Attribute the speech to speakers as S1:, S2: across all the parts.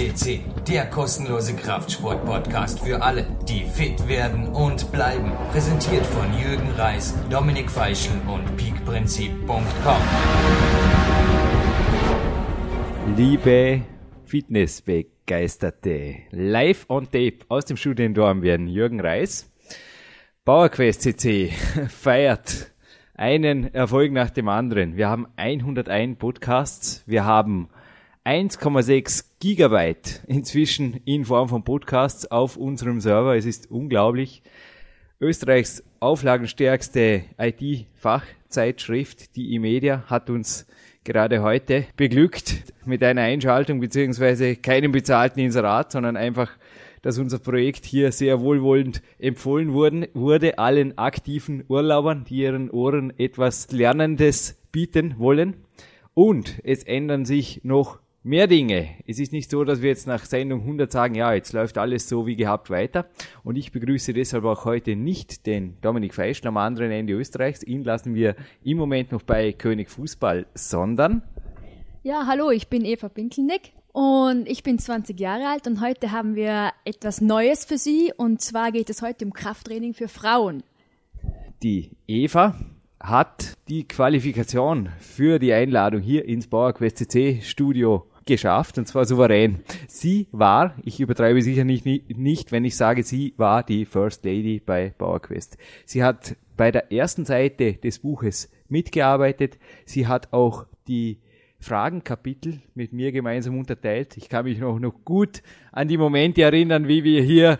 S1: CC, der kostenlose Kraftsport-Podcast für alle, die fit werden und bleiben. Präsentiert von Jürgen Reis, Dominik Feischl und peakprinzip.com.
S2: Liebe Fitnessbegeisterte, live on tape aus dem Studio Dornbirn, Jürgen Reis. PowerQuest CC feiert einen Erfolg nach dem anderen. Wir haben 101 Podcasts, wir haben 1,6 Gigabyte inzwischen in Form von Podcasts auf unserem Server. Es ist unglaublich. Österreichs auflagenstärkste IT-Fachzeitschrift, die E-Media, hat uns gerade heute beglückt mit einer Einschaltung beziehungsweise keinem bezahlten Inserat, sondern einfach, dass unser Projekt hier sehr wohlwollend empfohlen wurden, wurde allen aktiven Urlaubern, die ihren Ohren etwas Lernendes bieten wollen. Und es ändern sich noch mehr Dinge. Es ist nicht so, dass wir jetzt nach Sendung 100 sagen, ja, jetzt läuft alles so wie gehabt weiter. Und ich begrüße deshalb auch heute nicht den Dominik Feischl am anderen Ende Österreichs. Ihn lassen wir im Moment noch bei König Fußball, sondern...
S3: Ja, hallo, ich bin Eva Pinkelnick und ich bin 20 Jahre alt und heute haben wir etwas Neues für Sie und zwar geht es heute um Krafttraining für Frauen.
S2: Die Eva hat die Qualifikation für die Einladung hier ins PowerQuest CC Studio geschafft und zwar souverän. Sie war, ich übertreibe sicher nicht, nicht, wenn ich sage, sie war die First Lady bei PowerQuest. Sie hat bei der ersten Seite des Buches mitgearbeitet. Sie hat auch die Fragenkapitel mit mir gemeinsam unterteilt. Ich kann mich noch, noch gut an die Momente erinnern, wie wir hier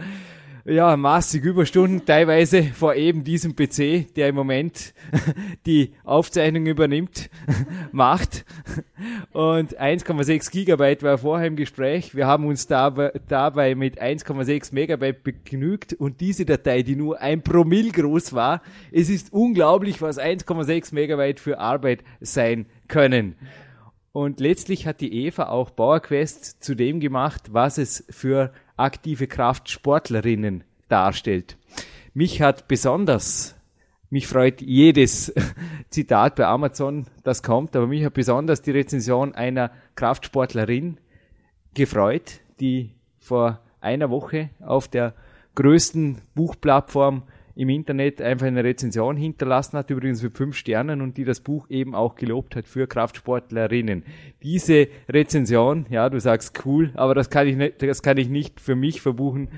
S2: ja, massig Überstunden, teilweise vor eben diesem PC, der im Moment die Aufzeichnung übernimmt, macht. Und 1,6 Gigabyte war vorher im Gespräch. Wir haben uns dabei, mit 1,6 Megabyte begnügt und diese Datei, die nur ein Promille groß war, es ist unglaublich, was 1,6 Megabyte für Arbeit sein können. Und letztlich hat die Eva auch PowerQuest zu dem gemacht, was es für aktive Kraftsportlerinnen darstellt. Mich hat besonders, mich freut jedes Zitat bei Amazon, das kommt, aber mich hat besonders die Rezension einer Kraftsportlerin gefreut, die vor einer Woche auf der größten Buchplattform im Internet einfach eine Rezension hinterlassen hat, übrigens mit fünf Sternen und die das Buch eben auch gelobt hat für Kraftsportlerinnen. Diese Rezension, ja, du sagst cool, aber das kann ich nicht, das kann ich nicht für mich verbuchen.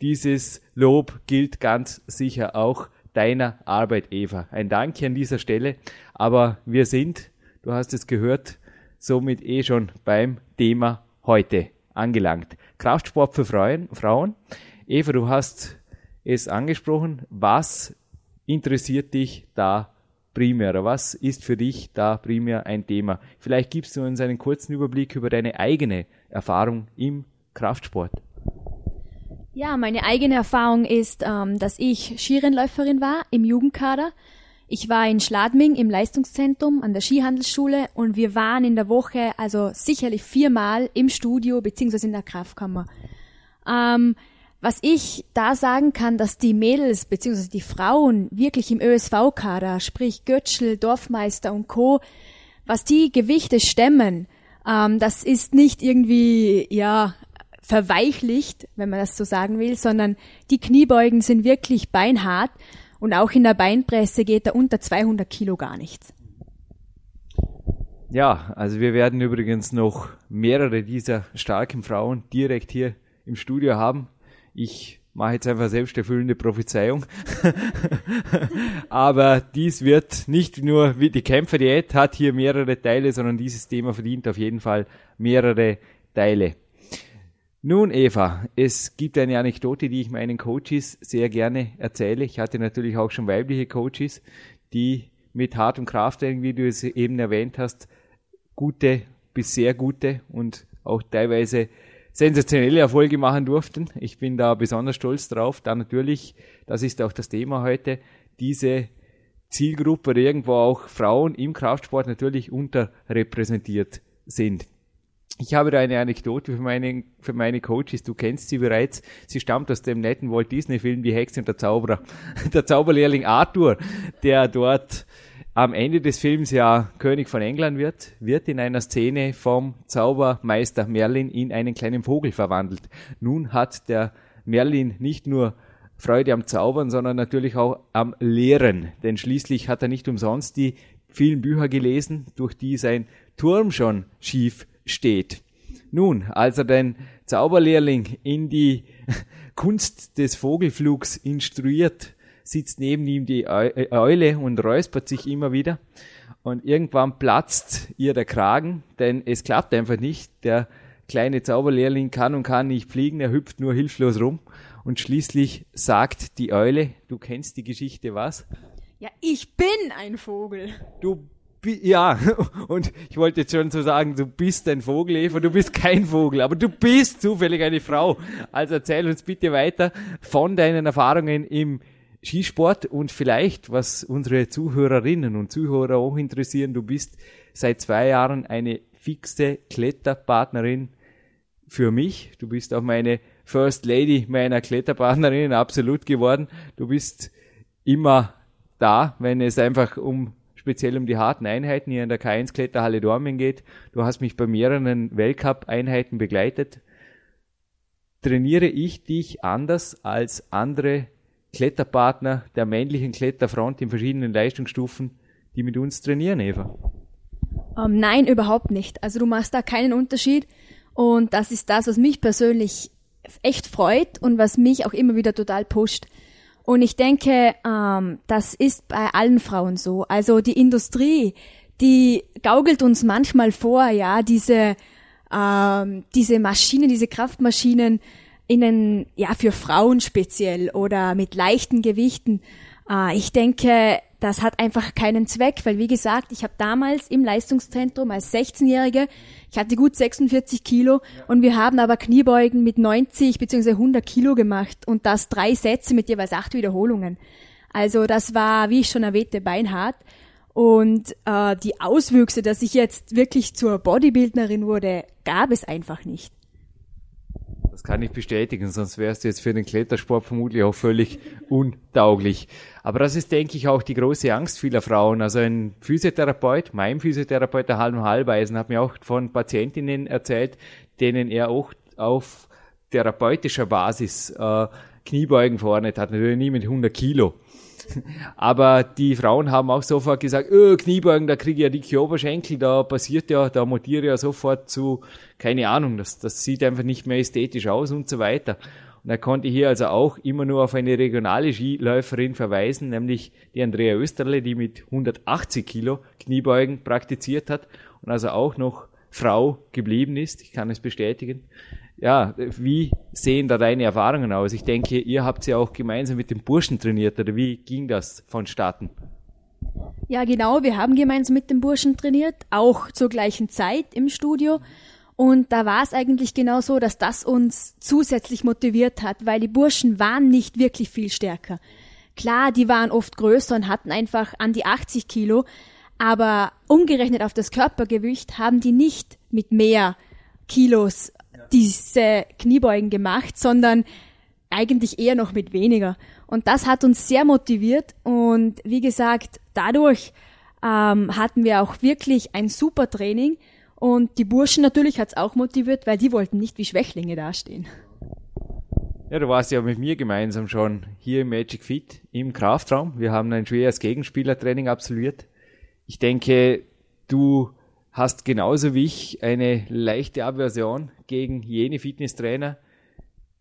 S2: Dieses Lob gilt ganz sicher auch deiner Arbeit, Eva. Ein Dank an dieser Stelle, aber wir sind, du hast es gehört, somit eh schon beim Thema heute angelangt. Kraftsport für Frauen. Eva, du hast es angesprochen. Was interessiert dich da primär? Was ist für dich da primär ein Thema? Vielleicht gibst du uns einen kurzen Überblick über deine eigene Erfahrung im Kraftsport.
S3: Ja, meine eigene Erfahrung ist, ähm, dass ich Skirennläuferin war im Jugendkader. Ich war in Schladming im Leistungszentrum an der Skihandelsschule und wir waren in der Woche also sicherlich viermal im Studio beziehungsweise in der Kraftkammer. Ähm, was ich da sagen kann, dass die Mädels bzw. die Frauen wirklich im ÖSV-Kader, sprich Götschel, Dorfmeister und Co., was die Gewichte stemmen, ähm, das ist nicht irgendwie, ja, verweichlicht, wenn man das so sagen will, sondern die Kniebeugen sind wirklich beinhart und auch in der Beinpresse geht da unter 200 Kilo gar nichts.
S2: Ja, also wir werden übrigens noch mehrere dieser starken Frauen direkt hier im Studio haben ich mache jetzt einfach selbsterfüllende Prophezeiung. Aber dies wird nicht nur wie die Kämpferdiät hat hier mehrere Teile, sondern dieses Thema verdient auf jeden Fall mehrere Teile. Nun, Eva, es gibt eine Anekdote, die ich meinen Coaches sehr gerne erzähle. Ich hatte natürlich auch schon weibliche Coaches, die mit hartem Krafttraining, wie du es eben erwähnt hast, gute bis sehr gute und auch teilweise sensationelle Erfolge machen durften. Ich bin da besonders stolz drauf. Da natürlich, das ist auch das Thema heute, diese Zielgruppe oder irgendwo auch Frauen im Kraftsport natürlich unterrepräsentiert sind. Ich habe da eine Anekdote für meine, für meine Coaches, du kennst sie bereits. Sie stammt aus dem netten Walt Disney Film Die Hexe und der Zauberer. Der Zauberlehrling Arthur, der dort am Ende des Films ja König von England wird, wird in einer Szene vom Zaubermeister Merlin in einen kleinen Vogel verwandelt. Nun hat der Merlin nicht nur Freude am Zaubern, sondern natürlich auch am Lehren. Denn schließlich hat er nicht umsonst die vielen Bücher gelesen, durch die sein Turm schon schief steht. Nun, als er den Zauberlehrling in die Kunst des Vogelflugs instruiert, sitzt neben ihm die äh, Eule und räuspert sich immer wieder. Und irgendwann platzt ihr der Kragen, denn es klappt einfach nicht. Der kleine Zauberlehrling kann und kann nicht fliegen, er hüpft nur hilflos rum. Und schließlich sagt die Eule, du kennst die Geschichte was?
S3: Ja, ich bin ein Vogel.
S2: Du ja, und ich wollte jetzt schon so sagen, du bist ein Vogel, Eva, du bist kein Vogel, aber du bist zufällig eine Frau. Also erzähl uns bitte weiter von deinen Erfahrungen im Skisport und vielleicht, was unsere Zuhörerinnen und Zuhörer auch interessieren, du bist seit zwei Jahren eine fixe Kletterpartnerin für mich. Du bist auch meine First Lady meiner Kletterpartnerin absolut geworden. Du bist immer da, wenn es einfach um speziell um die harten Einheiten hier in der K1 Kletterhalle Dormen geht. Du hast mich bei mehreren Weltcup-Einheiten begleitet. Trainiere ich dich anders als andere Kletterpartner der männlichen Kletterfront in verschiedenen Leistungsstufen, die mit uns trainieren, Eva?
S3: Ähm, nein, überhaupt nicht. Also du machst da keinen Unterschied und das ist das, was mich persönlich echt freut und was mich auch immer wieder total pusht. Und ich denke, ähm, das ist bei allen Frauen so. Also die Industrie, die gaukelt uns manchmal vor, ja, diese ähm, diese Maschinen, diese Kraftmaschinen innen, ja, für Frauen speziell oder mit leichten Gewichten. Äh, ich denke, das hat einfach keinen Zweck, weil wie gesagt, ich habe damals im Leistungszentrum als 16-Jährige, ich hatte gut 46 Kilo und wir haben aber Kniebeugen mit 90 bzw. 100 Kilo gemacht und das drei Sätze mit jeweils acht Wiederholungen. Also das war, wie ich schon erwähnte, beinhart. Und äh, die Auswüchse, dass ich jetzt wirklich zur Bodybuildnerin wurde, gab es einfach nicht.
S2: Das kann ich bestätigen, sonst wärst du jetzt für den Klettersport vermutlich auch völlig untauglich. Aber das ist, denke ich, auch die große Angst vieler Frauen. Also ein Physiotherapeut, mein Physiotherapeut, der Halm Halbeisen, hat mir auch von Patientinnen erzählt, denen er auch auf therapeutischer Basis äh, Kniebeugen verordnet hat, natürlich nie mit 100 Kilo. Aber die Frauen haben auch sofort gesagt, öh, Kniebeugen, da kriege ich ja dicke Oberschenkel, da passiert ja, da mutiere ja sofort zu, keine Ahnung, das, das sieht einfach nicht mehr ästhetisch aus und so weiter. Und er konnte hier also auch immer nur auf eine regionale Skiläuferin verweisen, nämlich die Andrea Österle, die mit 180 Kilo Kniebeugen praktiziert hat und also auch noch Frau geblieben ist. Ich kann es bestätigen ja, wie sehen da deine Erfahrungen aus? Ich denke, ihr habt ja auch gemeinsam mit dem Burschen trainiert, oder wie ging das vonstatten?
S3: Ja, genau, wir haben gemeinsam mit dem Burschen trainiert, auch zur gleichen Zeit im Studio. Und da war es eigentlich genau so, dass das uns zusätzlich motiviert hat, weil die Burschen waren nicht wirklich viel stärker. Klar, die waren oft größer und hatten einfach an die 80 Kilo, aber umgerechnet auf das Körpergewicht haben die nicht mit mehr Kilos diese Kniebeugen gemacht, sondern eigentlich eher noch mit weniger. Und das hat uns sehr motiviert und wie gesagt, dadurch ähm, hatten wir auch wirklich ein super Training und die Burschen natürlich hat es auch motiviert, weil die wollten nicht wie Schwächlinge dastehen.
S2: Ja, du warst ja mit mir gemeinsam schon hier im Magic Fit im Kraftraum. Wir haben ein schweres Gegenspielertraining absolviert. Ich denke, du hast genauso wie ich eine leichte Aversion gegen jene Fitnesstrainer,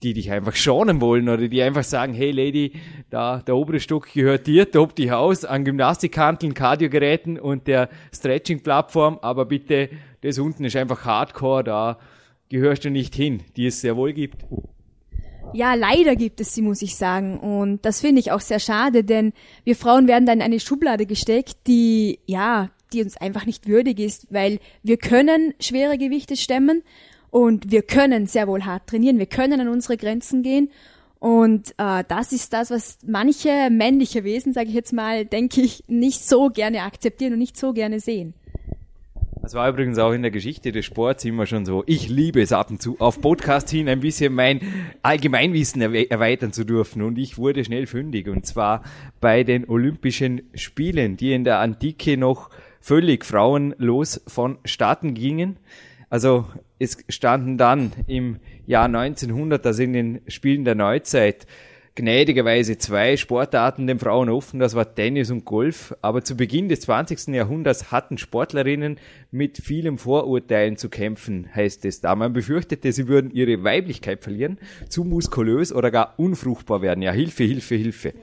S2: die dich einfach schonen wollen oder die einfach sagen, hey Lady, da der obere Stock gehört dir, tob dich aus an Gymnastikhanteln, Kardiogeräten und der Stretching-Plattform, aber bitte, das unten ist einfach Hardcore, da gehörst du nicht hin, die es sehr wohl gibt.
S3: Ja, leider gibt es sie, muss ich sagen. Und das finde ich auch sehr schade, denn wir Frauen werden dann in eine Schublade gesteckt, die, ja, die uns einfach nicht würdig ist, weil wir können schwere Gewichte stemmen und wir können sehr wohl hart trainieren, wir können an unsere Grenzen gehen und äh, das ist das, was manche männliche Wesen, sage ich jetzt mal, denke ich, nicht so gerne akzeptieren und nicht so gerne sehen.
S2: Das war übrigens auch in der Geschichte des Sports immer schon so. Ich liebe es ab und zu, auf Podcast hin ein bisschen mein Allgemeinwissen erweitern zu dürfen. Und ich wurde schnell fündig. Und zwar bei den Olympischen Spielen, die in der Antike noch völlig frauenlos vonstatten gingen. Also es standen dann im Jahr 1900, also in den Spielen der Neuzeit, gnädigerweise zwei Sportarten den Frauen offen, das war Tennis und Golf. Aber zu Beginn des 20. Jahrhunderts hatten Sportlerinnen mit vielen Vorurteilen zu kämpfen, heißt es da. Man befürchtete, sie würden ihre Weiblichkeit verlieren, zu muskulös oder gar unfruchtbar werden. Ja, Hilfe, Hilfe, Hilfe.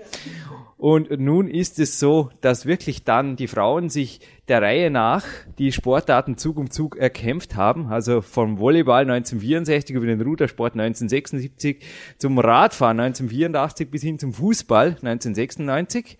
S2: Und nun ist es so, dass wirklich dann die Frauen sich der Reihe nach die Sportarten Zug um Zug erkämpft haben. Also vom Volleyball 1964 über den Rudersport 1976 zum Radfahren 1984 bis hin zum Fußball 1996.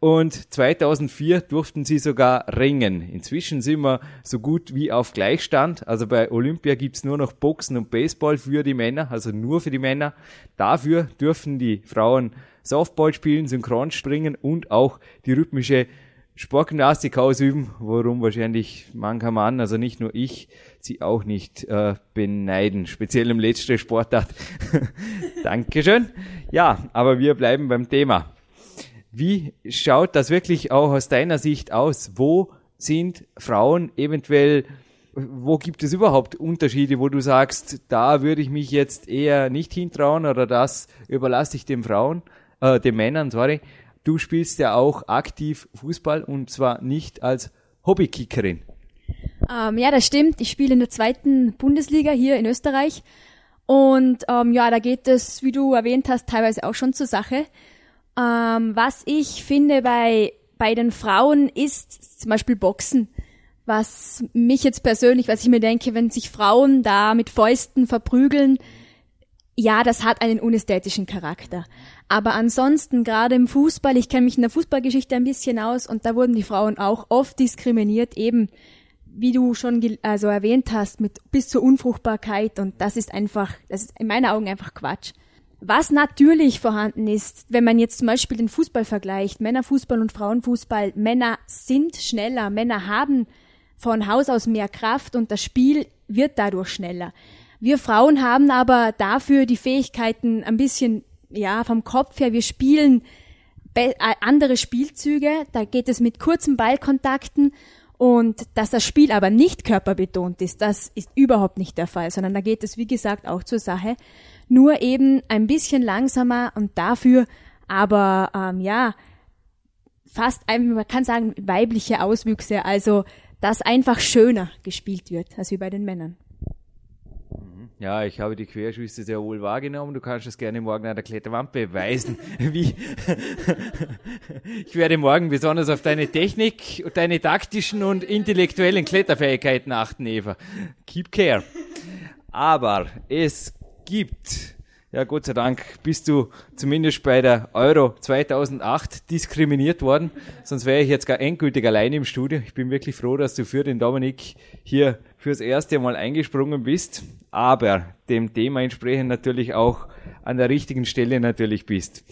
S2: Und 2004 durften sie sogar ringen. Inzwischen sind wir so gut wie auf Gleichstand. Also bei Olympia gibt's nur noch Boxen und Baseball für die Männer, also nur für die Männer. Dafür dürfen die Frauen Softball spielen, Synchronspringen und auch die rhythmische Sportgymnastik ausüben, worum wahrscheinlich mancher Mann, also nicht nur ich, sie auch nicht äh, beneiden, speziell im letzten Sportart. Dankeschön. Ja, aber wir bleiben beim Thema. Wie schaut das wirklich auch aus deiner Sicht aus? Wo sind Frauen eventuell, wo gibt es überhaupt Unterschiede, wo du sagst, da würde ich mich jetzt eher nicht hintrauen oder das überlasse ich den Frauen? Äh, den Männern, sorry, du spielst ja auch aktiv Fußball und zwar nicht als Hobbykickerin.
S3: Ähm, ja, das stimmt. Ich spiele in der zweiten Bundesliga hier in Österreich. Und ähm, ja, da geht es, wie du erwähnt hast, teilweise auch schon zur Sache. Ähm, was ich finde bei, bei den Frauen ist zum Beispiel Boxen. Was mich jetzt persönlich, was ich mir denke, wenn sich Frauen da mit Fäusten verprügeln, ja, das hat einen unästhetischen Charakter. Aber ansonsten, gerade im Fußball, ich kenne mich in der Fußballgeschichte ein bisschen aus und da wurden die Frauen auch oft diskriminiert, eben wie du schon also erwähnt hast, mit bis zur Unfruchtbarkeit und das ist einfach, das ist in meinen Augen einfach Quatsch. Was natürlich vorhanden ist, wenn man jetzt zum Beispiel den Fußball vergleicht, Männerfußball und Frauenfußball, Männer sind schneller, Männer haben von Haus aus mehr Kraft und das Spiel wird dadurch schneller. Wir Frauen haben aber dafür die Fähigkeiten ein bisschen ja, vom Kopf her, wir spielen andere Spielzüge, da geht es mit kurzen Ballkontakten und dass das Spiel aber nicht körperbetont ist, das ist überhaupt nicht der Fall, sondern da geht es, wie gesagt, auch zur Sache. Nur eben ein bisschen langsamer und dafür aber, ähm, ja, fast, man kann sagen, weibliche Auswüchse, also dass einfach schöner gespielt wird als wie bei den Männern.
S2: Ja, ich habe die Querschüsse sehr wohl wahrgenommen. Du kannst es gerne morgen an der Kletterwand beweisen. Wie ich werde morgen besonders auf deine Technik, deine taktischen und intellektuellen Kletterfähigkeiten achten, Eva. Keep care. Aber es gibt ja, Gott sei Dank bist du zumindest bei der Euro 2008 diskriminiert worden. Sonst wäre ich jetzt gar endgültig allein im Studio. Ich bin wirklich froh, dass du für den Dominik hier fürs erste Mal eingesprungen bist, aber dem Thema entsprechend natürlich auch an der richtigen Stelle natürlich bist.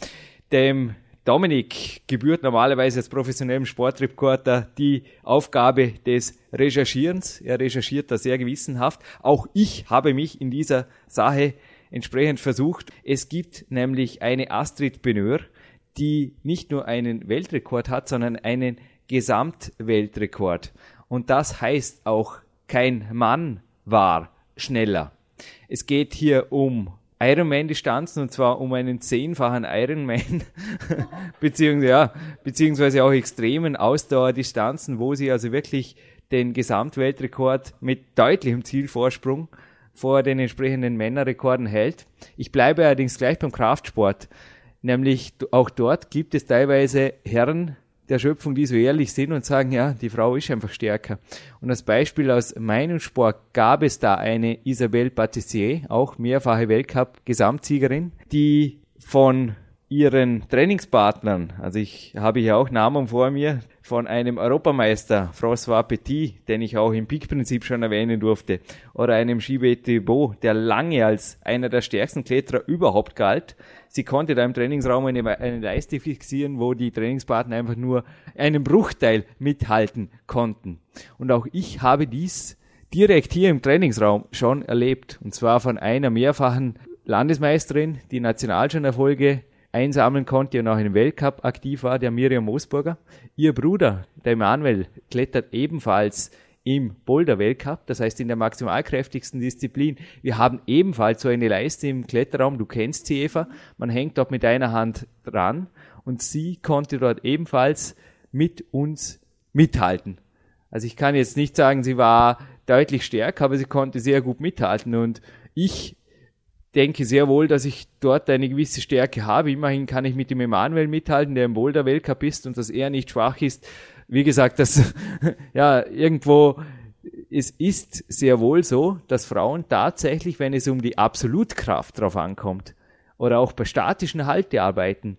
S2: Dem Dominik gebührt normalerweise als professionellem Sportreporter die Aufgabe des Recherchierens. Er recherchiert da sehr gewissenhaft. Auch ich habe mich in dieser Sache entsprechend versucht. Es gibt nämlich eine Astrid Beneur, die nicht nur einen Weltrekord hat, sondern einen Gesamtweltrekord. Und das heißt auch, kein Mann war schneller. Es geht hier um Ironman-Distanzen und zwar um einen zehnfachen Ironman, beziehungsweise, ja, beziehungsweise auch extremen Ausdauerdistanzen, wo sie also wirklich den Gesamtweltrekord mit deutlichem Zielvorsprung vor den entsprechenden Männerrekorden hält. Ich bleibe allerdings gleich beim Kraftsport. Nämlich auch dort gibt es teilweise Herren der Schöpfung, die so ehrlich sind und sagen, ja, die Frau ist einfach stärker. Und als Beispiel aus meinem Sport gab es da eine Isabelle Patissier, auch mehrfache Weltcup-Gesamtsiegerin, die von ihren Trainingspartnern, also ich habe hier auch Namen vor mir, von einem Europameister, François Petit, den ich auch im Peak-Prinzip schon erwähnen durfte, oder einem Gilbert Thibault, der lange als einer der stärksten Kletterer überhaupt galt. Sie konnte da im Trainingsraum eine, eine Leiste fixieren, wo die Trainingspartner einfach nur einen Bruchteil mithalten konnten. Und auch ich habe dies direkt hier im Trainingsraum schon erlebt. Und zwar von einer mehrfachen Landesmeisterin, die Nationalschirnerfolge einsammeln konnte und auch im Weltcup aktiv war, der Miriam Moosburger. Ihr Bruder, der Emanuel, klettert ebenfalls im Boulder-Weltcup, das heißt in der maximalkräftigsten Disziplin. Wir haben ebenfalls so eine Leiste im Kletterraum, du kennst sie, Eva, man hängt dort mit einer Hand dran und sie konnte dort ebenfalls mit uns mithalten. Also ich kann jetzt nicht sagen, sie war deutlich stärker, aber sie konnte sehr gut mithalten und ich denke sehr wohl, dass ich dort eine gewisse Stärke habe. Immerhin kann ich mit dem Emanuel mithalten, der im Boulder Weltcup ist und dass er nicht schwach ist. Wie gesagt, das, ja, irgendwo, es ist sehr wohl so, dass Frauen tatsächlich, wenn es um die Absolutkraft drauf ankommt, oder auch bei statischen Haltearbeiten,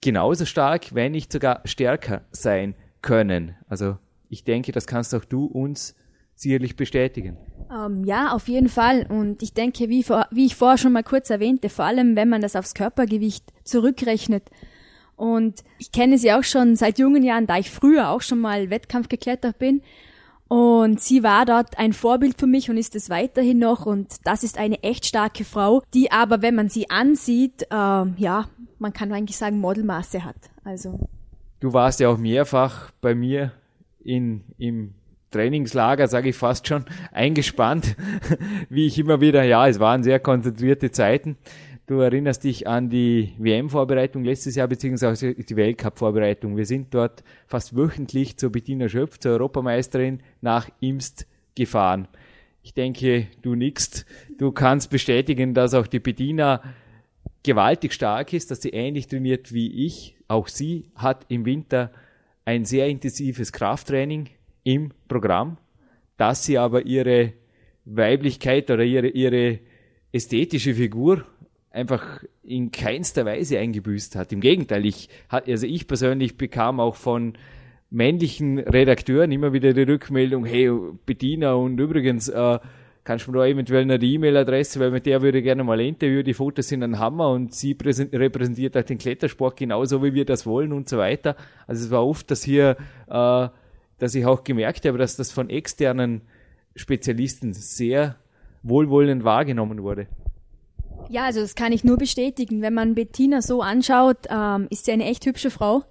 S2: genauso stark, wenn nicht sogar stärker sein können. Also, ich denke, das kannst auch du uns sicherlich bestätigen.
S3: Ähm, ja, auf jeden Fall. Und ich denke, wie, vor, wie ich vorher schon mal kurz erwähnte, vor allem wenn man das aufs Körpergewicht zurückrechnet. Und ich kenne sie auch schon seit jungen Jahren, da ich früher auch schon mal Wettkampf geklettert bin. Und sie war dort ein Vorbild für mich und ist es weiterhin noch. Und das ist eine echt starke Frau, die aber, wenn man sie ansieht, ähm, ja, man kann eigentlich sagen, Modelmaße hat. Also.
S2: Du warst ja auch mehrfach bei mir in, im Trainingslager, sage ich fast schon, eingespannt, wie ich immer wieder, ja, es waren sehr konzentrierte Zeiten. Du erinnerst dich an die WM-Vorbereitung letztes Jahr, beziehungsweise die Weltcup-Vorbereitung. Wir sind dort fast wöchentlich zur Bettina Schöpf, zur Europameisterin, nach Imst gefahren. Ich denke, du nickst. Du kannst bestätigen, dass auch die Bettina gewaltig stark ist, dass sie ähnlich trainiert wie ich. Auch sie hat im Winter ein sehr intensives Krafttraining im Programm, dass sie aber ihre Weiblichkeit oder ihre, ihre ästhetische Figur einfach in keinster Weise eingebüßt hat. Im Gegenteil, ich, also ich persönlich bekam auch von männlichen Redakteuren immer wieder die Rückmeldung, hey, Bettina und übrigens, äh, kannst du mir da eventuell die E-Mail-Adresse, weil mit der würde ich gerne mal ein Interview, die Fotos sind ein Hammer und sie repräsentiert auch den Klettersport genauso, wie wir das wollen und so weiter. Also es war oft, dass hier äh, dass ich auch gemerkt habe, dass das von externen Spezialisten sehr wohlwollend wahrgenommen wurde.
S3: Ja, also das kann ich nur bestätigen. Wenn man Bettina so anschaut, ähm, ist sie eine echt hübsche Frau.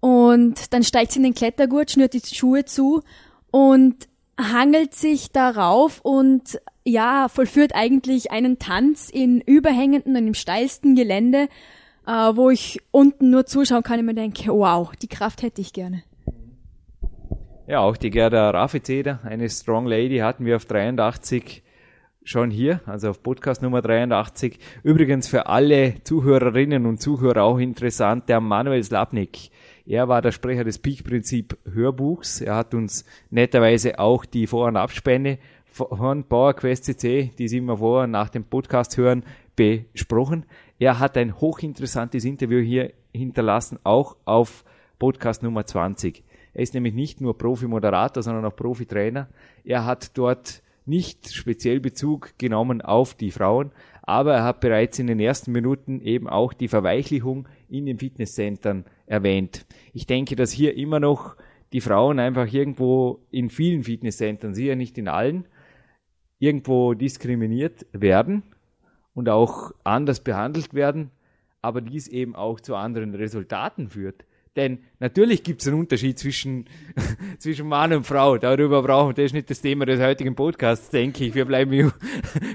S3: Und dann steigt sie in den Klettergurt, schnürt die Schuhe zu und hangelt sich darauf und ja, vollführt eigentlich einen Tanz in überhängenden und im steilsten Gelände, äh, wo ich unten nur zuschauen kann und mir denke, wow, die Kraft hätte ich gerne.
S2: Ja, auch die Gerda Rafizeder, eine Strong Lady, hatten wir auf 83 schon hier, also auf Podcast Nummer 83. Übrigens für alle Zuhörerinnen und Zuhörer auch interessant, der Manuel Slapnik. Er war der Sprecher des Peak-Prinzip Hörbuchs. Er hat uns netterweise auch die Vor- und Abspende von PowerQuest CC, die Sie immer vor und nach dem Podcast hören, besprochen. Er hat ein hochinteressantes Interview hier hinterlassen, auch auf Podcast Nummer 20. Er ist nämlich nicht nur Profi-Moderator, sondern auch Profi-Trainer. Er hat dort nicht speziell Bezug genommen auf die Frauen, aber er hat bereits in den ersten Minuten eben auch die Verweichlichung in den Fitnesscentern erwähnt. Ich denke, dass hier immer noch die Frauen einfach irgendwo in vielen Fitnesscentern, sicher nicht in allen, irgendwo diskriminiert werden und auch anders behandelt werden, aber dies eben auch zu anderen Resultaten führt. Denn natürlich gibt es einen Unterschied zwischen, zwischen Mann und Frau. Darüber brauchen wir, das ist nicht das Thema des heutigen Podcasts, denke ich. Wir bleiben,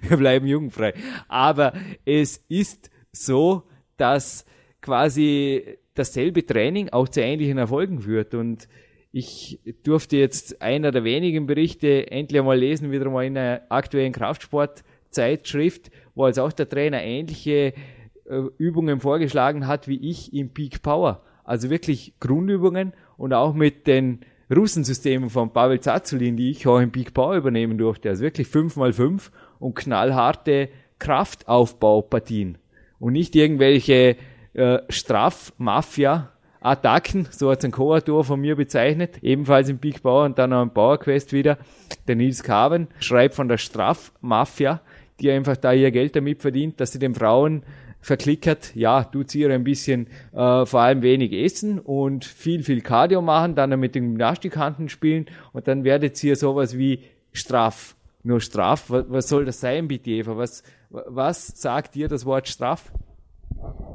S2: wir bleiben jugendfrei. Aber es ist so, dass quasi dasselbe Training auch zu ähnlichen Erfolgen führt. Und ich durfte jetzt einer der wenigen Berichte endlich einmal lesen, wieder mal in einer aktuellen Kraftsportzeitschrift, wo also auch der Trainer ähnliche äh, Übungen vorgeschlagen hat wie ich im Peak Power. Also wirklich Grundübungen und auch mit den Russensystemen von Pavel Zazulin, die ich auch im Big Power übernehmen durfte. Also wirklich 5x5 und knallharte Kraftaufbaupartien. Und nicht irgendwelche äh, Strafmafia Attacken, so hat es ein Co-Autor von mir bezeichnet, ebenfalls im Big Bauer und dann auch im Power Quest wieder. Der Nils Carven schreibt von der Strafmafia, die einfach da ihr Geld damit verdient, dass sie den Frauen verklickert, ja, sie ihr ein bisschen äh, vor allem wenig essen und viel, viel Cardio machen, dann mit den Gymnastikhandeln spielen und dann werdet ihr sowas wie Straf. Nur Straf, was, was soll das sein, bitte Eva? Was, was sagt dir das Wort Straf?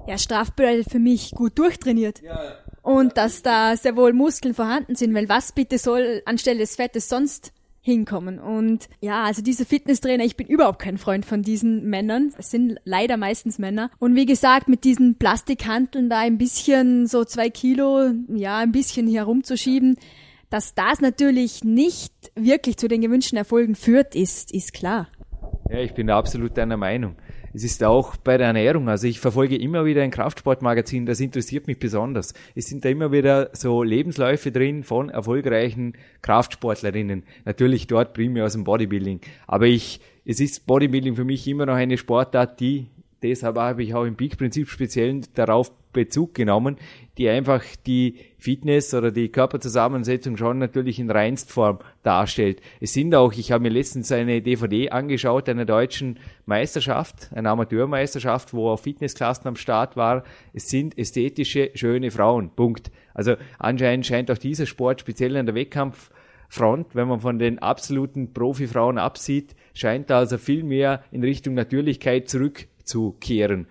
S3: Ja, Straf bedeutet für mich gut durchtrainiert. Ja, ja. Und dass da sehr wohl Muskeln vorhanden sind, weil was bitte soll anstelle des Fettes sonst hinkommen. Und ja, also diese Fitnesstrainer, ich bin überhaupt kein Freund von diesen Männern. Es sind leider meistens Männer. Und wie gesagt, mit diesen Plastikhanteln da ein bisschen so zwei Kilo, ja, ein bisschen herumzuschieben, dass das natürlich nicht wirklich zu den gewünschten Erfolgen führt, ist, ist klar.
S2: Ja, ich bin absolut deiner Meinung. Es ist auch bei der Ernährung. Also ich verfolge immer wieder ein Kraftsportmagazin, das interessiert mich besonders. Es sind da immer wieder so Lebensläufe drin von erfolgreichen Kraftsportlerinnen. Natürlich dort primär aus dem Bodybuilding. Aber ich, es ist Bodybuilding für mich immer noch eine Sportart, die deshalb habe ich auch im Peak-Prinzip speziell darauf Bezug genommen, die einfach die Fitness oder die Körperzusammensetzung schon natürlich in Reinstform darstellt. Es sind auch, ich habe mir letztens eine DVD angeschaut einer deutschen Meisterschaft, eine Amateurmeisterschaft, wo auch Fitnessklassen am Start war. Es sind ästhetische, schöne Frauen. Punkt. Also anscheinend scheint auch dieser Sport speziell an der Wettkampffront, wenn man von den absoluten Profifrauen absieht, scheint da also viel mehr in Richtung Natürlichkeit zurückzukehren.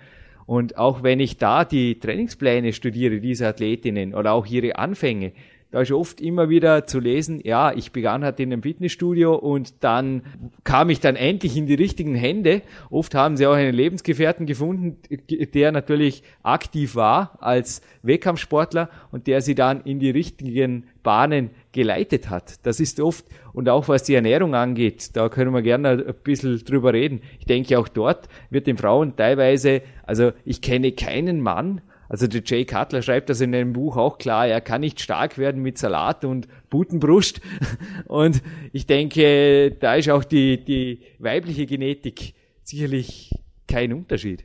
S2: Und auch wenn ich da die Trainingspläne studiere, dieser Athletinnen oder auch ihre Anfänge, da ist oft immer wieder zu lesen, ja, ich begann halt in einem Fitnessstudio und dann kam ich dann endlich in die richtigen Hände. Oft haben sie auch einen Lebensgefährten gefunden, der natürlich aktiv war als Wettkampfsportler und der sie dann in die richtigen Bahnen geleitet hat. Das ist oft, und auch was die Ernährung angeht, da können wir gerne ein bisschen drüber reden. Ich denke auch dort wird den Frauen teilweise, also ich kenne keinen Mann, also der Jay Cutler schreibt das in einem Buch auch klar, er kann nicht stark werden mit Salat und Butenbrust. Und ich denke, da ist auch die, die weibliche Genetik sicherlich kein Unterschied.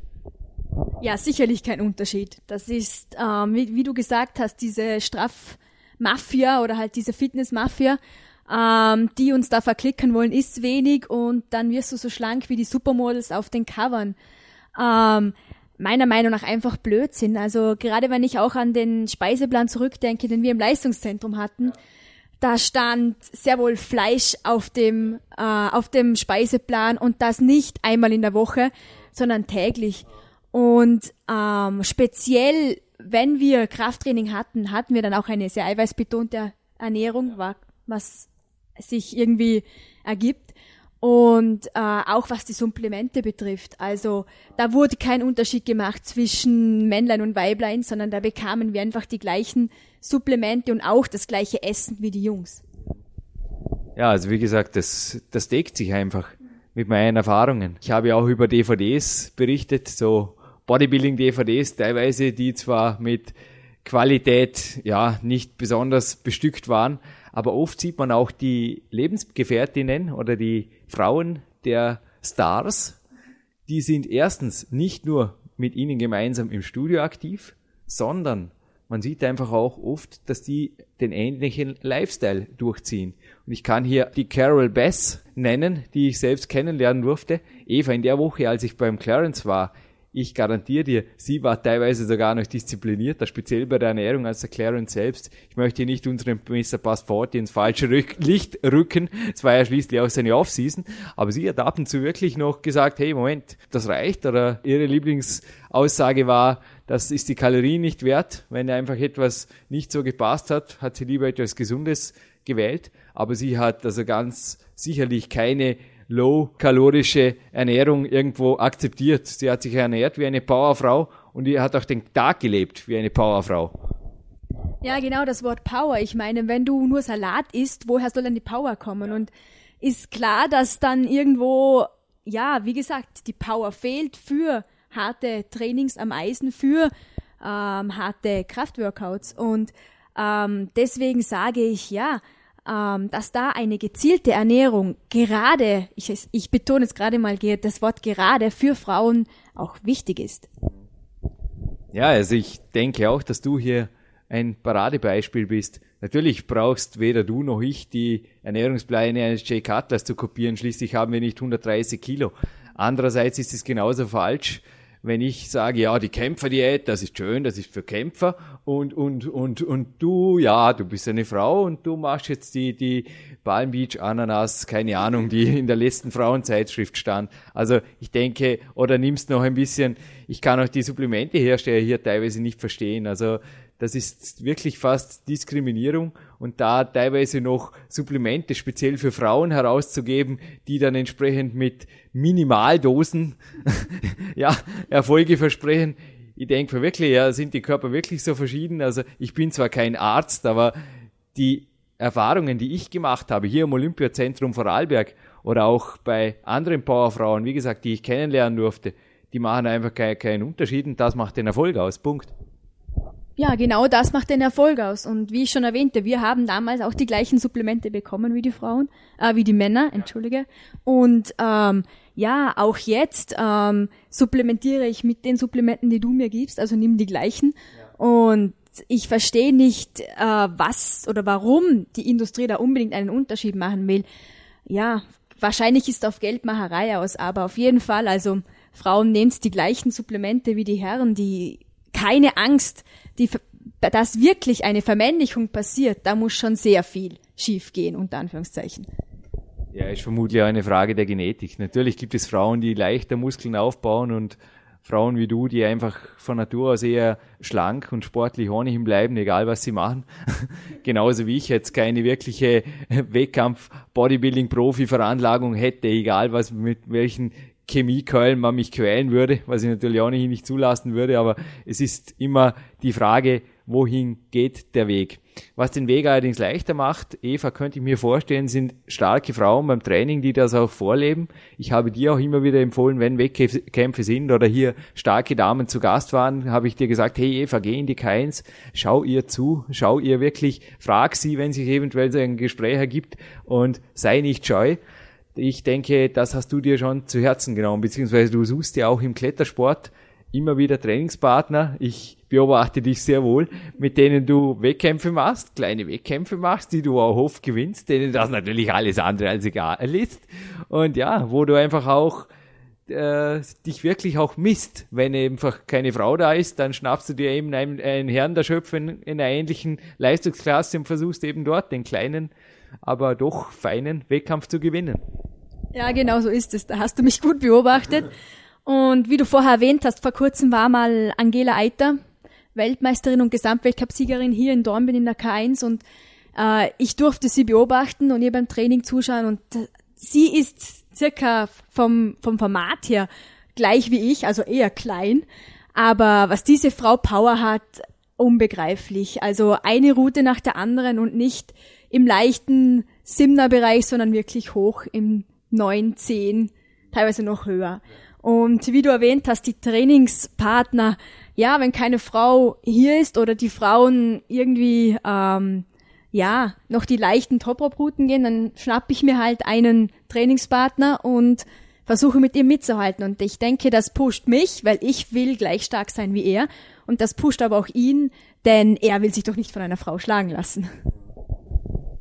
S3: Ja, sicherlich kein Unterschied. Das ist, ähm, wie, wie, du gesagt hast, diese Straffmafia oder halt diese Fitnessmafia, ähm, die uns da verklicken wollen, ist wenig und dann wirst du so schlank wie die Supermodels auf den Covern. Ähm, meiner Meinung nach einfach Blödsinn. Also gerade wenn ich auch an den Speiseplan zurückdenke, den wir im Leistungszentrum hatten, da stand sehr wohl Fleisch auf dem, äh, auf dem Speiseplan und das nicht einmal in der Woche, sondern täglich. Und ähm, speziell, wenn wir Krafttraining hatten, hatten wir dann auch eine sehr eiweißbetonte Ernährung, was sich irgendwie ergibt und äh, auch was die Supplemente betrifft. Also da wurde kein Unterschied gemacht zwischen Männlein und Weiblein, sondern da bekamen wir einfach die gleichen Supplemente und auch das gleiche Essen wie die Jungs.
S2: Ja, also wie gesagt, das, das deckt sich einfach mit meinen Erfahrungen. Ich habe ja auch über DVDs berichtet, so Bodybuilding-DVDs teilweise, die zwar mit Qualität ja nicht besonders bestückt waren, aber oft sieht man auch die Lebensgefährtinnen oder die Frauen der Stars, die sind erstens nicht nur mit ihnen gemeinsam im Studio aktiv, sondern man sieht einfach auch oft, dass die den ähnlichen Lifestyle durchziehen. Und ich kann hier die Carol Bass nennen, die ich selbst kennenlernen durfte. Eva, in der Woche, als ich beim Clarence war, ich garantiere dir, sie war teilweise sogar noch disziplinierter, speziell bei der Ernährung als der Clarence selbst. Ich möchte nicht unseren Mr. Passport ins falsche Rück Licht rücken. Es war ja schließlich auch seine Offseason. Aber sie hat ab und zu wirklich noch gesagt, hey, Moment, das reicht. Oder ihre Lieblingsaussage war, das ist die Kalorien nicht wert. Wenn einfach etwas nicht so gepasst hat, hat sie lieber etwas Gesundes gewählt. Aber sie hat also ganz sicherlich keine low-kalorische Ernährung irgendwo akzeptiert. Sie hat sich ernährt wie eine Powerfrau und sie hat auch den Tag gelebt wie eine Powerfrau.
S3: Ja, genau das Wort Power. Ich meine, wenn du nur Salat isst, woher soll dann die Power kommen? Und ist klar, dass dann irgendwo, ja, wie gesagt, die Power fehlt für harte Trainings am Eisen, für ähm, harte Kraftworkouts. Und ähm, deswegen sage ich, ja, ähm, dass da eine gezielte Ernährung gerade, ich, ich betone jetzt gerade mal das Wort gerade für Frauen auch wichtig ist.
S2: Ja, also ich denke auch, dass du hier ein Paradebeispiel bist. Natürlich brauchst weder du noch ich die Ernährungspläne eines Jay Cutlers zu kopieren. Schließlich haben wir nicht 130 Kilo. Andererseits ist es genauso falsch, wenn ich sage, ja, die Kämpferdiät, das ist schön, das ist für Kämpfer und, und, und, und du, ja, du bist eine Frau und du machst jetzt die, die Palm Beach Ananas, keine Ahnung, die in der letzten Frauenzeitschrift stand. Also ich denke, oder nimmst noch ein bisschen, ich kann auch die Supplementehersteller hier teilweise nicht verstehen. Also das ist wirklich fast Diskriminierung und da teilweise noch Supplemente speziell für Frauen herauszugeben, die dann entsprechend mit Minimaldosen ja, Erfolge versprechen. Ich denke wirklich, ja, sind die Körper wirklich so verschieden. Also ich bin zwar kein Arzt, aber die Erfahrungen, die ich gemacht habe, hier im Olympiazentrum Vorarlberg oder auch bei anderen Powerfrauen, wie gesagt, die ich kennenlernen durfte, die machen einfach keinen Unterschied und das macht den Erfolg aus. Punkt.
S3: Ja, genau das macht den Erfolg aus. Und wie ich schon erwähnte, wir haben damals auch die gleichen Supplemente bekommen wie die Frauen, äh, wie die Männer, entschuldige. Und ähm, ja, auch jetzt ähm, supplementiere ich mit den Supplementen, die du mir gibst, also nimm die gleichen. Ja. Und ich verstehe nicht, äh, was oder warum die Industrie da unbedingt einen Unterschied machen will. Ja, wahrscheinlich ist auf Geldmacherei aus, aber auf jeden Fall, also Frauen nehmt die gleichen Supplemente wie die Herren, die keine Angst, die, dass wirklich eine Vermännlichung passiert, da muss schon sehr viel schiefgehen, unter Anführungszeichen.
S2: Ja, ist vermutlich auch eine Frage der Genetik. Natürlich gibt es Frauen, die leichter Muskeln aufbauen und Frauen wie du, die einfach von Natur aus eher schlank und sportlich ohnehin bleiben, egal was sie machen. Genauso wie ich jetzt keine wirkliche Wettkampf-Bodybuilding-Profi-Veranlagung hätte, egal was mit welchen Chemiekeulen man mich quälen würde, was ich natürlich auch nicht, nicht zulassen würde, aber es ist immer die Frage, wohin geht der Weg. Was den Weg allerdings leichter macht, Eva, könnte ich mir vorstellen, sind starke Frauen beim Training, die das auch vorleben. Ich habe dir auch immer wieder empfohlen, wenn Wettkämpfe sind oder hier starke Damen zu Gast waren, habe ich dir gesagt, hey Eva, geh in die K1, schau ihr zu, schau ihr wirklich, frag sie, wenn sich eventuell so ein Gespräch ergibt und sei nicht scheu ich denke, das hast du dir schon zu Herzen genommen, beziehungsweise du suchst ja auch im Klettersport immer wieder Trainingspartner. Ich beobachte dich sehr wohl, mit denen du Wettkämpfe machst, kleine Wettkämpfe machst, die du auch oft gewinnst, denen das natürlich alles andere als egal ist. Und ja, wo du einfach auch äh, dich wirklich auch misst. Wenn einfach keine Frau da ist, dann schnappst du dir eben einen, einen Herrn der Schöpfe in, in einer ähnlichen Leistungsklasse und versuchst eben dort den kleinen aber doch feinen Wettkampf zu gewinnen.
S3: Ja, genau so ist es. Da hast du mich gut beobachtet. Und wie du vorher erwähnt hast, vor kurzem war mal Angela Eiter, Weltmeisterin und Gesamtweltcupsiegerin hier in Dornbirn in der K1 und äh, ich durfte sie beobachten und ihr beim Training zuschauen und sie ist circa vom, vom Format her gleich wie ich, also eher klein. Aber was diese Frau Power hat, unbegreiflich. Also eine Route nach der anderen und nicht im leichten Simner-Bereich, sondern wirklich hoch im 9, 10, teilweise noch höher. Und wie du erwähnt hast, die Trainingspartner, ja, wenn keine Frau hier ist oder die Frauen irgendwie ähm, ja noch die leichten Top-Routen gehen, dann schnapp ich mir halt einen Trainingspartner und versuche mit ihm mitzuhalten. Und ich denke, das pusht mich, weil ich will gleich stark sein wie er. Und das pusht aber auch ihn, denn er will sich doch nicht von einer Frau schlagen lassen.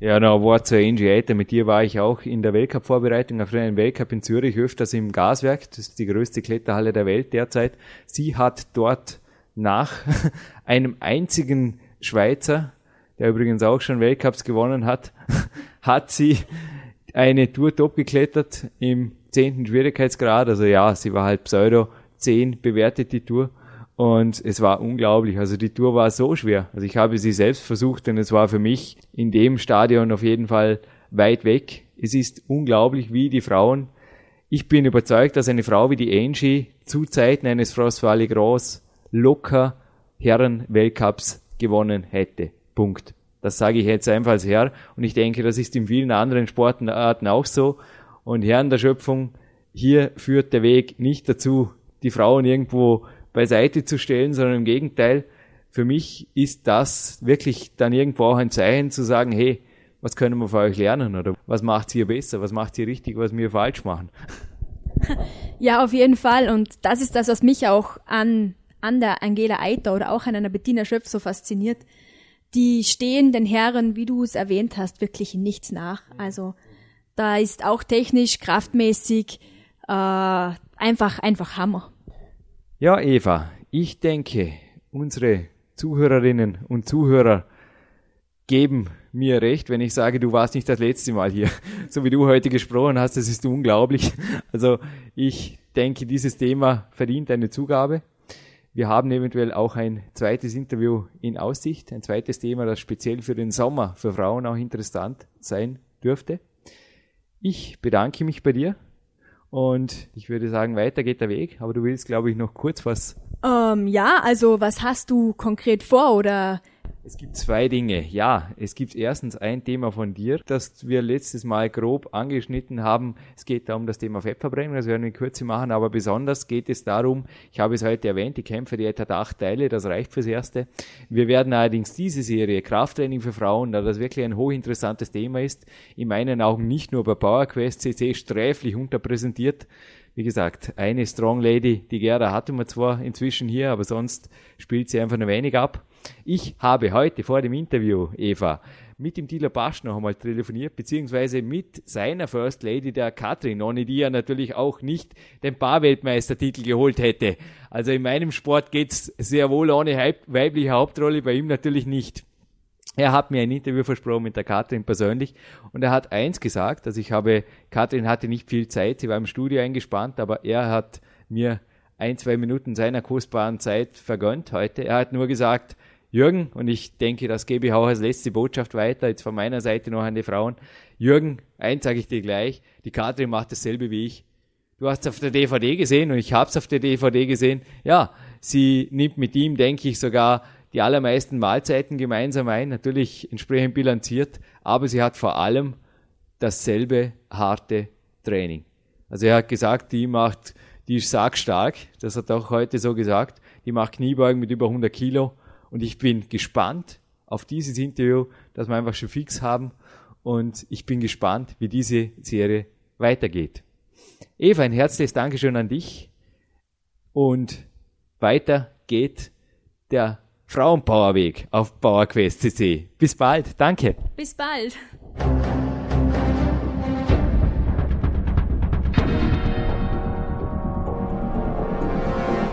S2: Ja, ein Wort zur Angie Eiter. Mit dir war ich auch in der Weltcup-Vorbereitung auf einen Weltcup in Zürich, öfters im Gaswerk. Das ist die größte Kletterhalle der Welt derzeit. Sie hat dort nach einem einzigen Schweizer, der übrigens auch schon Weltcups gewonnen hat, hat sie eine Tour top geklettert im zehnten Schwierigkeitsgrad. Also ja, sie war halt Pseudo 10 bewertet die Tour und es war unglaublich. Also die Tour war so schwer. Also ich habe sie selbst versucht und es war für mich in dem Stadion auf jeden Fall weit weg. Es ist unglaublich, wie die Frauen. Ich bin überzeugt, dass eine Frau wie die Angie zu Zeiten eines Frost Gross locker Herren-Weltcups gewonnen hätte. Punkt. Das sage ich jetzt einfach Herr. Und ich denke, das ist in vielen anderen Sportarten auch so. Und Herren der Schöpfung, hier führt der Weg nicht dazu, die Frauen irgendwo beiseite zu stellen, sondern im Gegenteil, für mich ist das wirklich dann irgendwo auch ein Zeichen zu sagen, hey, was können wir von euch lernen oder was macht ihr besser, was macht ihr richtig, was wir falsch machen.
S3: Ja, auf jeden Fall. Und das ist das, was mich auch an an der Angela Eiter oder auch an einer Bettina Schöpf so fasziniert. Die stehen den Herren, wie du es erwähnt hast, wirklich in nichts nach. Also da ist auch technisch, kraftmäßig äh, einfach, einfach Hammer.
S2: Ja, Eva, ich denke, unsere Zuhörerinnen und Zuhörer geben mir recht, wenn ich sage, du warst nicht das letzte Mal hier. So wie du heute gesprochen hast, das ist unglaublich. Also ich denke, dieses Thema verdient eine Zugabe. Wir haben eventuell auch ein zweites Interview in Aussicht, ein zweites Thema, das speziell für den Sommer für Frauen auch interessant sein dürfte. Ich bedanke mich bei dir und ich würde sagen, weiter geht der Weg, aber du willst, glaube ich, noch kurz was.
S3: Ähm, ja, also was hast du konkret vor oder
S2: es gibt zwei Dinge. Ja, es gibt erstens ein Thema von dir, das wir letztes Mal grob angeschnitten haben. Es geht da um das Thema Fettverbrennung, das werden wir in Kürze machen, aber besonders geht es darum, ich habe es heute erwähnt, die Kämpfe, die hat acht Teile, das reicht fürs Erste. Wir werden allerdings diese Serie Krafttraining für Frauen, da das wirklich ein hochinteressantes Thema ist, in meinen Augen nicht nur bei PowerQuest CC sträflich unterpräsentiert, wie gesagt, eine Strong Lady, die Gerda hatten wir zwar inzwischen hier, aber sonst spielt sie einfach nur wenig ab. Ich habe heute vor dem Interview, Eva, mit dem Dieter Basch noch einmal telefoniert, beziehungsweise mit seiner First Lady, der Katrin, ohne die er natürlich auch nicht den Barweltmeistertitel geholt hätte. Also in meinem Sport geht's sehr wohl ohne weibliche Hauptrolle, bei ihm natürlich nicht. Er hat mir ein Interview versprochen mit der Katrin persönlich und er hat eins gesagt, also ich habe, Katrin hatte nicht viel Zeit, sie war im Studio eingespannt, aber er hat mir ein, zwei Minuten seiner kostbaren Zeit vergönnt heute. Er hat nur gesagt, Jürgen, und ich denke, das gebe ich auch als letzte Botschaft weiter, jetzt von meiner Seite noch an die Frauen. Jürgen, eins sage ich dir gleich, die Katrin macht dasselbe wie ich. Du hast es auf der DVD gesehen und ich habe es auf der DVD gesehen. Ja, sie nimmt mit ihm, denke ich, sogar die allermeisten Mahlzeiten gemeinsam ein, natürlich entsprechend bilanziert, aber sie hat vor allem dasselbe harte Training. Also er hat gesagt, die macht, die ist sagstark, das hat er auch heute so gesagt, die macht Kniebeugen mit über 100 Kilo und ich bin gespannt auf dieses Interview, das wir einfach schon fix haben und ich bin gespannt, wie diese Serie weitergeht. Eva, ein herzliches Dankeschön an dich und weiter geht der Frauenpowerweg auf PowerQuest. Bis bald, danke.
S3: Bis bald.